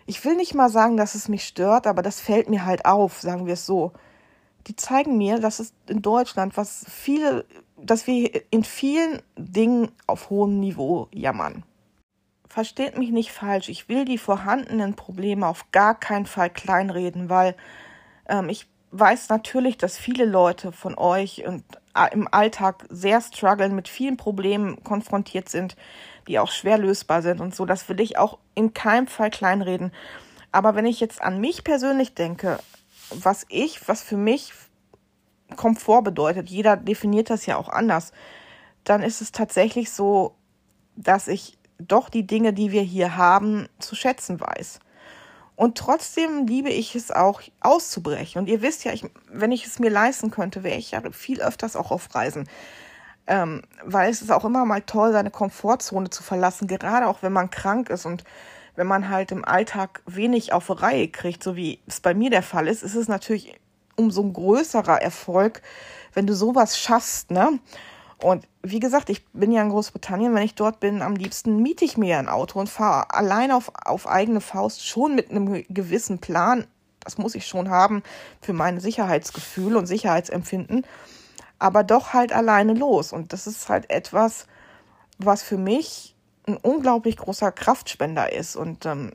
ich will nicht mal sagen, dass es mich stört, aber das fällt mir halt auf, sagen wir es so. Die zeigen mir, dass es in Deutschland, was viele, dass wir in vielen Dingen auf hohem Niveau jammern versteht mich nicht falsch, ich will die vorhandenen Probleme auf gar keinen Fall kleinreden, weil ähm, ich weiß natürlich, dass viele Leute von euch und äh, im Alltag sehr strugglen, mit vielen Problemen konfrontiert sind, die auch schwer lösbar sind und so. Das will ich auch in keinem Fall kleinreden. Aber wenn ich jetzt an mich persönlich denke, was ich, was für mich Komfort bedeutet, jeder definiert das ja auch anders, dann ist es tatsächlich so, dass ich doch die Dinge, die wir hier haben, zu schätzen weiß. Und trotzdem liebe ich es auch auszubrechen. Und ihr wisst ja, ich, wenn ich es mir leisten könnte, wäre ich ja viel öfters auch auf Reisen. Ähm, weil es ist auch immer mal toll, seine Komfortzone zu verlassen, gerade auch wenn man krank ist und wenn man halt im Alltag wenig auf Reihe kriegt, so wie es bei mir der Fall ist, ist es natürlich umso größerer Erfolg, wenn du sowas schaffst, ne? Und wie gesagt, ich bin ja in Großbritannien. Wenn ich dort bin, am liebsten miete ich mir ein Auto und fahre allein auf, auf eigene Faust schon mit einem gewissen Plan. Das muss ich schon haben für mein Sicherheitsgefühl und Sicherheitsempfinden. Aber doch halt alleine los. Und das ist halt etwas, was für mich ein unglaublich großer Kraftspender ist. Und ähm,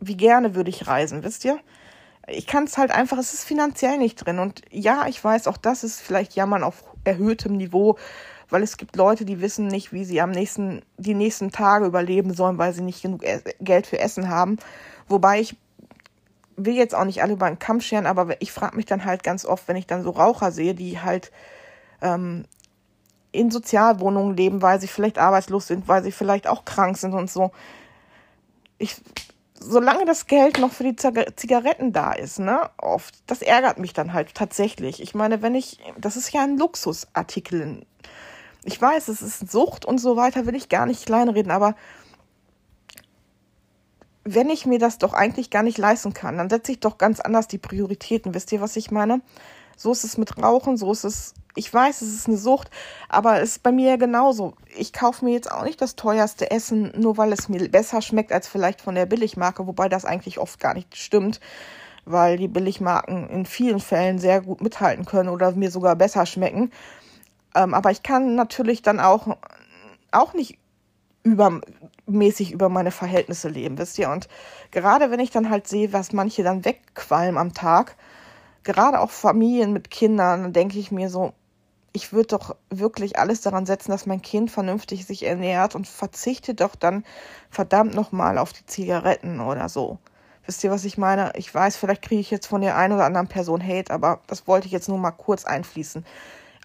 wie gerne würde ich reisen, wisst ihr? Ich kann es halt einfach, es ist finanziell nicht drin. Und ja, ich weiß, auch das ist vielleicht Jammern auf erhöhtem Niveau, weil es gibt Leute, die wissen nicht, wie sie am nächsten, die nächsten Tage überleben sollen, weil sie nicht genug Geld für Essen haben. Wobei ich will jetzt auch nicht alle über einen Kamm scheren, aber ich frage mich dann halt ganz oft, wenn ich dann so Raucher sehe, die halt ähm, in Sozialwohnungen leben, weil sie vielleicht arbeitslos sind, weil sie vielleicht auch krank sind und so. Ich solange das Geld noch für die Zigaretten da ist, ne, oft, das ärgert mich dann halt tatsächlich. Ich meine, wenn ich, das ist ja ein Luxusartikel. Ich weiß, es ist Sucht und so weiter, will ich gar nicht kleinreden, aber wenn ich mir das doch eigentlich gar nicht leisten kann, dann setze ich doch ganz anders die Prioritäten. Wisst ihr, was ich meine? So ist es mit Rauchen, so ist es. Ich weiß, es ist eine Sucht, aber es ist bei mir genauso. Ich kaufe mir jetzt auch nicht das teuerste Essen, nur weil es mir besser schmeckt als vielleicht von der Billigmarke, wobei das eigentlich oft gar nicht stimmt, weil die Billigmarken in vielen Fällen sehr gut mithalten können oder mir sogar besser schmecken. Ähm, aber ich kann natürlich dann auch, auch nicht übermäßig über meine Verhältnisse leben, wisst ihr? Und gerade wenn ich dann halt sehe, was manche dann wegqualmen am Tag, gerade auch Familien mit Kindern, dann denke ich mir so, ich würde doch wirklich alles daran setzen, dass mein Kind vernünftig sich ernährt und verzichte doch dann verdammt nochmal auf die Zigaretten oder so. Wisst ihr, was ich meine? Ich weiß, vielleicht kriege ich jetzt von der einen oder anderen Person Hate, aber das wollte ich jetzt nur mal kurz einfließen.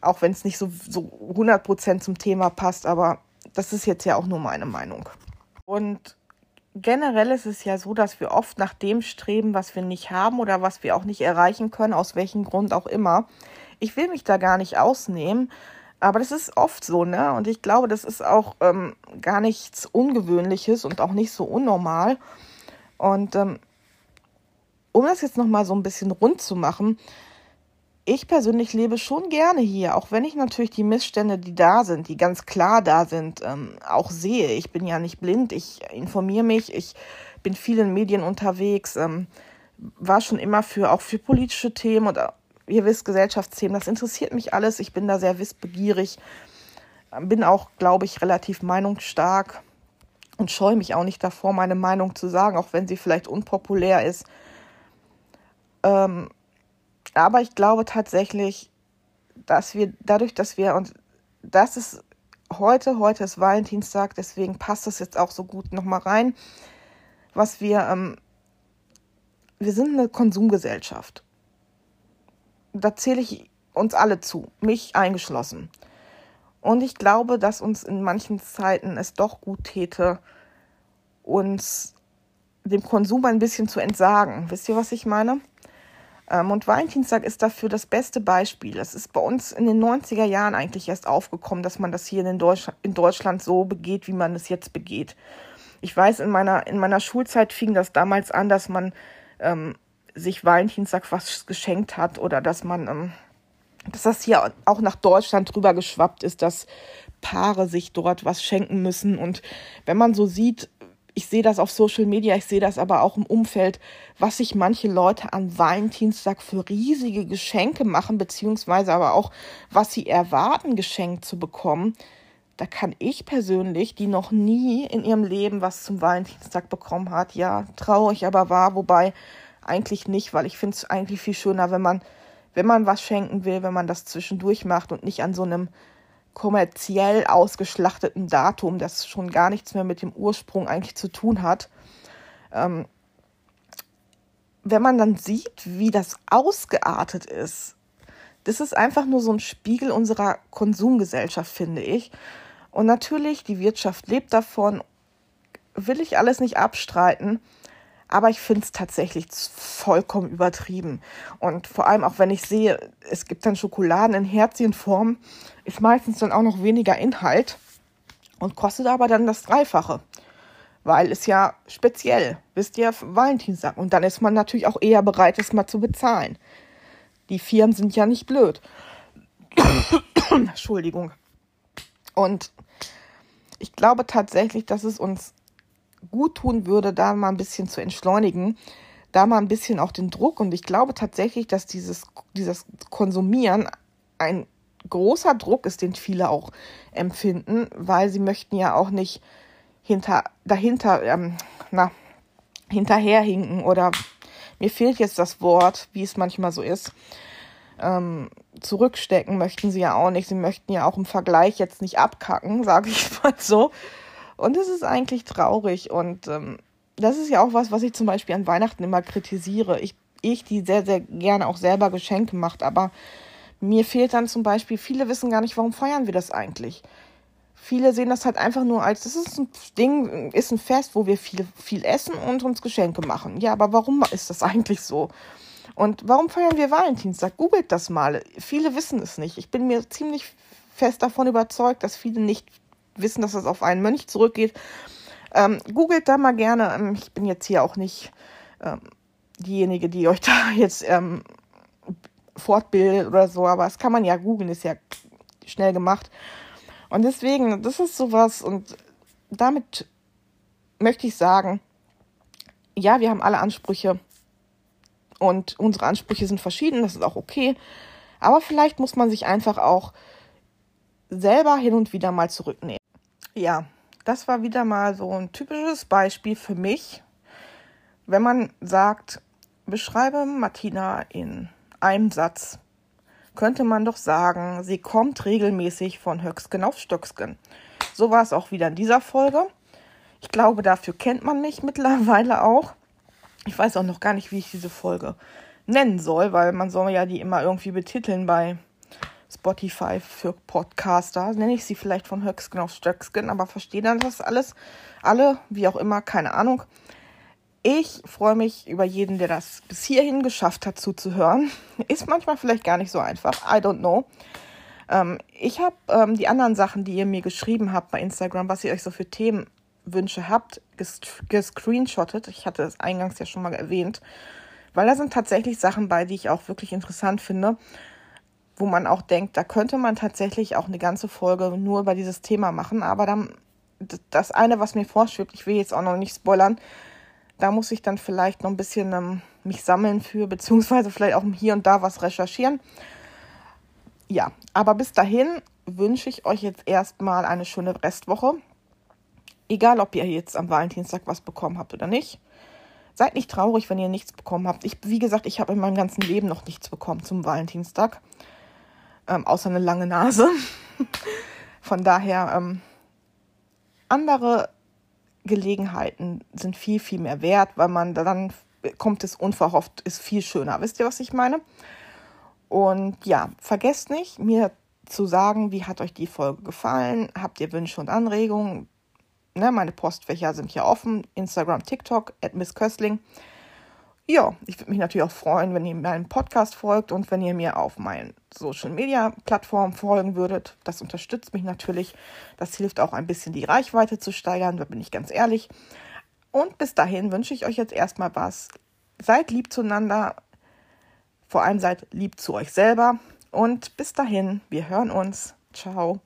Auch wenn es nicht so, so 100% zum Thema passt, aber das ist jetzt ja auch nur meine Meinung. Und generell ist es ja so, dass wir oft nach dem streben, was wir nicht haben oder was wir auch nicht erreichen können, aus welchem Grund auch immer. Ich will mich da gar nicht ausnehmen, aber das ist oft so, ne? Und ich glaube, das ist auch ähm, gar nichts Ungewöhnliches und auch nicht so unnormal. Und ähm, um das jetzt nochmal so ein bisschen rund zu machen, ich persönlich lebe schon gerne hier, auch wenn ich natürlich die Missstände, die da sind, die ganz klar da sind, ähm, auch sehe. Ich bin ja nicht blind, ich informiere mich, ich bin viel in Medien unterwegs, ähm, war schon immer für auch für politische Themen und ihr wisst Gesellschaftsthemen, das interessiert mich alles. Ich bin da sehr wissbegierig, bin auch, glaube ich, relativ meinungsstark und scheue mich auch nicht davor, meine Meinung zu sagen, auch wenn sie vielleicht unpopulär ist. Ähm, aber ich glaube tatsächlich, dass wir dadurch, dass wir und das ist heute, heute ist Valentinstag, deswegen passt das jetzt auch so gut nochmal rein, was wir, ähm, wir sind eine Konsumgesellschaft. Da zähle ich uns alle zu, mich eingeschlossen. Und ich glaube, dass uns in manchen Zeiten es doch gut täte, uns dem Konsum ein bisschen zu entsagen. Wisst ihr, was ich meine? Ähm, und Valentinstag ist dafür das beste Beispiel. Es ist bei uns in den 90er Jahren eigentlich erst aufgekommen, dass man das hier in, Deutsch in Deutschland so begeht, wie man es jetzt begeht. Ich weiß, in meiner, in meiner Schulzeit fing das damals an, dass man ähm, sich Valentinstag was geschenkt hat oder dass man, ähm, dass das hier auch nach Deutschland drüber geschwappt ist, dass Paare sich dort was schenken müssen. Und wenn man so sieht, ich sehe das auf Social Media, ich sehe das aber auch im Umfeld, was sich manche Leute an Valentinstag für riesige Geschenke machen, beziehungsweise aber auch, was sie erwarten, geschenkt zu bekommen. Da kann ich persönlich, die noch nie in ihrem Leben was zum Valentinstag bekommen hat, ja, traurig aber wahr, wobei eigentlich nicht, weil ich finde es eigentlich viel schöner, wenn man, wenn man was schenken will, wenn man das zwischendurch macht und nicht an so einem kommerziell ausgeschlachteten Datum, das schon gar nichts mehr mit dem Ursprung eigentlich zu tun hat. Ähm, wenn man dann sieht, wie das ausgeartet ist, das ist einfach nur so ein Spiegel unserer Konsumgesellschaft, finde ich. Und natürlich, die Wirtschaft lebt davon, will ich alles nicht abstreiten. Aber ich finde es tatsächlich vollkommen übertrieben. Und vor allem auch wenn ich sehe, es gibt dann Schokoladen in Herzchenform, ist meistens dann auch noch weniger Inhalt und kostet aber dann das Dreifache. Weil es ja speziell, wisst ihr, Valentinstag. Und dann ist man natürlich auch eher bereit, es mal zu bezahlen. Die Firmen sind ja nicht blöd. Entschuldigung. Und ich glaube tatsächlich, dass es uns gut tun würde, da mal ein bisschen zu entschleunigen, da mal ein bisschen auch den Druck. Und ich glaube tatsächlich, dass dieses, dieses Konsumieren ein großer Druck ist, den viele auch empfinden, weil sie möchten ja auch nicht hinter, dahinter, ähm, na, hinterherhinken oder mir fehlt jetzt das Wort, wie es manchmal so ist. Ähm, zurückstecken möchten sie ja auch nicht. Sie möchten ja auch im Vergleich jetzt nicht abkacken, sage ich mal so. Und es ist eigentlich traurig. Und ähm, das ist ja auch was, was ich zum Beispiel an Weihnachten immer kritisiere. Ich, ich, die sehr, sehr gerne auch selber Geschenke macht, aber mir fehlt dann zum Beispiel, viele wissen gar nicht, warum feiern wir das eigentlich. Viele sehen das halt einfach nur als, das ist ein Ding, ist ein Fest, wo wir viel, viel essen und uns Geschenke machen. Ja, aber warum ist das eigentlich so? Und warum feiern wir Valentinstag? Googelt das mal. Viele wissen es nicht. Ich bin mir ziemlich fest davon überzeugt, dass viele nicht wissen, dass es auf einen Mönch zurückgeht. Ähm, googelt da mal gerne. Ähm, ich bin jetzt hier auch nicht ähm, diejenige, die euch da jetzt ähm, fortbildet oder so, aber das kann man ja googeln, ist ja schnell gemacht. Und deswegen, das ist sowas und damit möchte ich sagen, ja, wir haben alle Ansprüche und unsere Ansprüche sind verschieden, das ist auch okay. Aber vielleicht muss man sich einfach auch selber hin und wieder mal zurücknehmen. Ja, das war wieder mal so ein typisches Beispiel für mich, wenn man sagt, beschreibe Martina in einem Satz könnte man doch sagen, sie kommt regelmäßig von Höcksken auf Stöcksken. So war es auch wieder in dieser Folge. Ich glaube, dafür kennt man mich mittlerweile auch. Ich weiß auch noch gar nicht, wie ich diese Folge nennen soll, weil man soll ja die immer irgendwie betiteln bei Spotify für Podcaster. Nenne ich sie vielleicht von Höcksken auf Stöcksken, aber verstehe dann das alles, alle, wie auch immer, keine Ahnung. Ich freue mich über jeden, der das bis hierhin geschafft hat zuzuhören. Ist manchmal vielleicht gar nicht so einfach. I don't know. Ähm, ich habe ähm, die anderen Sachen, die ihr mir geschrieben habt bei Instagram, was ihr euch so für Themenwünsche habt, gescreenshottet. Ich hatte es eingangs ja schon mal erwähnt. Weil da sind tatsächlich Sachen bei, die ich auch wirklich interessant finde, wo man auch denkt, da könnte man tatsächlich auch eine ganze Folge nur über dieses Thema machen. Aber dann das eine, was mir vorschwebt, ich will jetzt auch noch nicht spoilern, da muss ich dann vielleicht noch ein bisschen ähm, mich sammeln für, beziehungsweise vielleicht auch hier und da was recherchieren. Ja, aber bis dahin wünsche ich euch jetzt erstmal eine schöne Restwoche. Egal, ob ihr jetzt am Valentinstag was bekommen habt oder nicht. Seid nicht traurig, wenn ihr nichts bekommen habt. Ich, wie gesagt, ich habe in meinem ganzen Leben noch nichts bekommen zum Valentinstag. Ähm, außer eine lange Nase. Von daher, ähm, andere Gelegenheiten sind viel, viel mehr wert, weil man dann kommt es unverhofft, ist viel schöner. Wisst ihr, was ich meine? Und ja, vergesst nicht, mir zu sagen, wie hat euch die Folge gefallen? Habt ihr Wünsche und Anregungen? Ne, meine Postfächer sind hier offen. Instagram, TikTok, at Miss Köstling ja, ich würde mich natürlich auch freuen, wenn ihr meinem Podcast folgt und wenn ihr mir auf meinen Social Media Plattformen folgen würdet. Das unterstützt mich natürlich. Das hilft auch ein bisschen die Reichweite zu steigern, da bin ich ganz ehrlich. Und bis dahin wünsche ich euch jetzt erstmal was. Seid lieb zueinander, vor allem seid lieb zu euch selber. Und bis dahin, wir hören uns. Ciao.